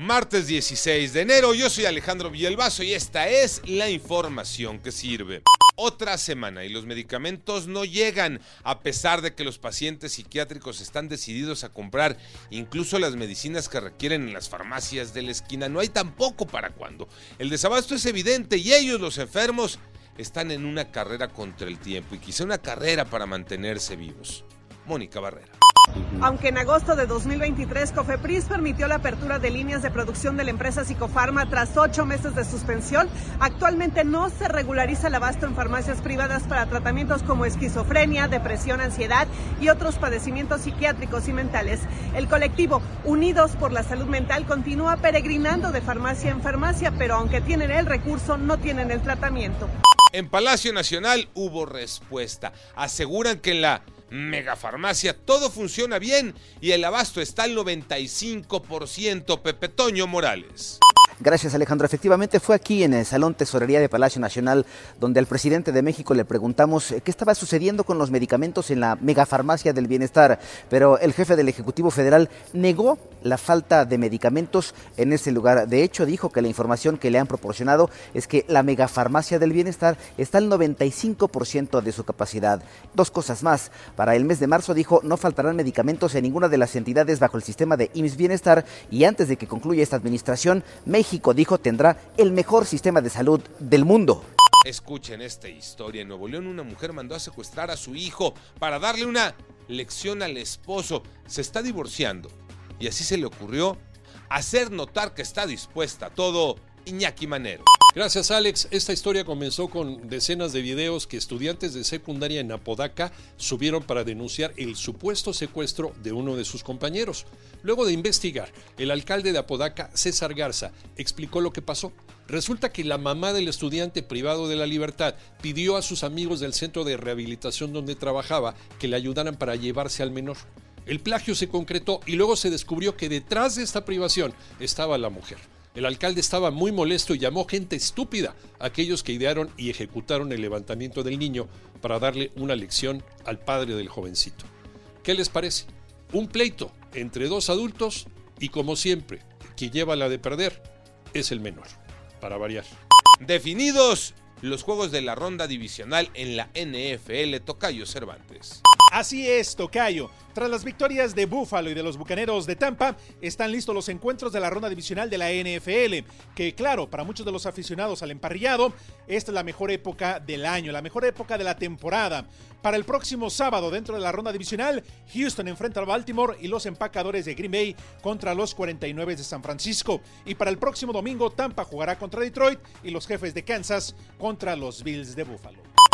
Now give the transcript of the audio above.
Martes 16 de enero, yo soy Alejandro Villalbazo y esta es la información que sirve. Otra semana y los medicamentos no llegan, a pesar de que los pacientes psiquiátricos están decididos a comprar incluso las medicinas que requieren en las farmacias de la esquina. No hay tampoco para cuándo. El desabasto es evidente y ellos, los enfermos, están en una carrera contra el tiempo y quizá una carrera para mantenerse vivos. Mónica Barrera. Aunque en agosto de 2023 Cofepris permitió la apertura de líneas de producción de la empresa Psicofarma tras ocho meses de suspensión, actualmente no se regulariza el abasto en farmacias privadas para tratamientos como esquizofrenia, depresión, ansiedad y otros padecimientos psiquiátricos y mentales. El colectivo Unidos por la Salud Mental continúa peregrinando de farmacia en farmacia, pero aunque tienen el recurso, no tienen el tratamiento. En Palacio Nacional hubo respuesta. Aseguran que en la megafarmacia todo funciona bien y el abasto está al 95%. Pepe Toño Morales. Gracias Alejandro. Efectivamente fue aquí en el Salón Tesorería de Palacio Nacional donde al presidente de México le preguntamos eh, qué estaba sucediendo con los medicamentos en la megafarmacia del bienestar, pero el jefe del Ejecutivo Federal negó la falta de medicamentos en ese lugar. De hecho, dijo que la información que le han proporcionado es que la megafarmacia del bienestar está al 95% de su capacidad. Dos cosas más. Para el mes de marzo dijo no faltarán medicamentos en ninguna de las entidades bajo el sistema de IMSS Bienestar y antes de que concluya esta administración, México dijo tendrá el mejor sistema de salud del mundo. Escuchen esta historia. En Nuevo León una mujer mandó a secuestrar a su hijo para darle una lección al esposo. Se está divorciando y así se le ocurrió hacer notar que está dispuesta a todo Iñaki Manero. Gracias Alex, esta historia comenzó con decenas de videos que estudiantes de secundaria en Apodaca subieron para denunciar el supuesto secuestro de uno de sus compañeros. Luego de investigar, el alcalde de Apodaca, César Garza, explicó lo que pasó. Resulta que la mamá del estudiante privado de la libertad pidió a sus amigos del centro de rehabilitación donde trabajaba que le ayudaran para llevarse al menor. El plagio se concretó y luego se descubrió que detrás de esta privación estaba la mujer. El alcalde estaba muy molesto y llamó gente estúpida a aquellos que idearon y ejecutaron el levantamiento del niño para darle una lección al padre del jovencito. ¿Qué les parece? Un pleito entre dos adultos y como siempre, quien lleva la de perder es el menor, para variar. Definidos los juegos de la ronda divisional en la NFL Tocayo Cervantes. Así es, Tocayo. Tras las victorias de Buffalo y de los Bucaneros de Tampa, están listos los encuentros de la ronda divisional de la NFL, que claro, para muchos de los aficionados al emparrillado, esta es la mejor época del año, la mejor época de la temporada. Para el próximo sábado, dentro de la ronda divisional, Houston enfrenta a Baltimore y los empacadores de Green Bay contra los 49 de San Francisco. Y para el próximo domingo, Tampa jugará contra Detroit y los jefes de Kansas contra los Bills de Buffalo.